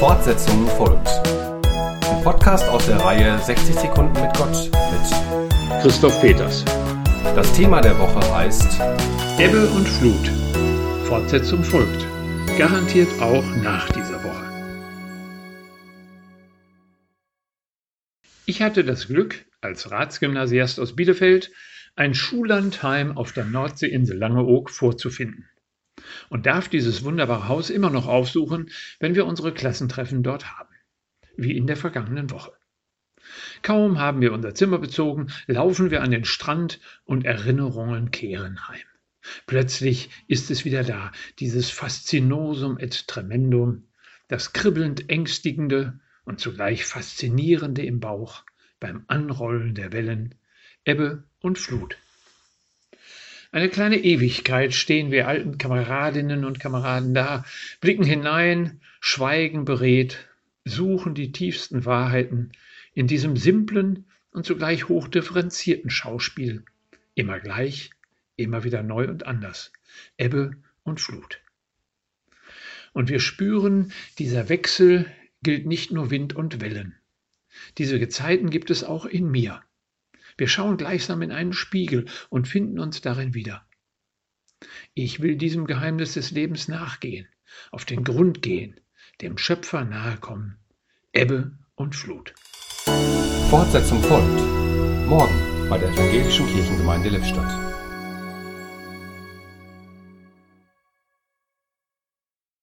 Fortsetzung folgt. Ein Podcast aus der Reihe 60 Sekunden mit Gott mit Christoph Peters. Das Thema der Woche heißt Ebbe und Flut. Fortsetzung folgt. Garantiert auch nach dieser Woche. Ich hatte das Glück, als Ratsgymnasiast aus Bielefeld ein Schullandheim auf der Nordseeinsel Langeoog vorzufinden und darf dieses wunderbare Haus immer noch aufsuchen, wenn wir unsere Klassentreffen dort haben, wie in der vergangenen Woche. Kaum haben wir unser Zimmer bezogen, laufen wir an den Strand und Erinnerungen kehren heim. Plötzlich ist es wieder da, dieses Faszinosum et Tremendum, das kribbelnd Ängstigende und zugleich Faszinierende im Bauch beim Anrollen der Wellen, Ebbe und Flut. Eine kleine Ewigkeit stehen wir alten Kameradinnen und Kameraden da, blicken hinein, schweigen beredt, suchen die tiefsten Wahrheiten in diesem simplen und zugleich hochdifferenzierten Schauspiel. Immer gleich, immer wieder neu und anders. Ebbe und Flut. Und wir spüren, dieser Wechsel gilt nicht nur Wind und Wellen. Diese Gezeiten gibt es auch in mir. Wir schauen gleichsam in einen Spiegel und finden uns darin wieder. Ich will diesem Geheimnis des Lebens nachgehen, auf den Grund gehen, dem Schöpfer nahe kommen. Ebbe und Flut. Fortsetzung folgt. Morgen bei der Evangelischen Kirchengemeinde Lippstadt.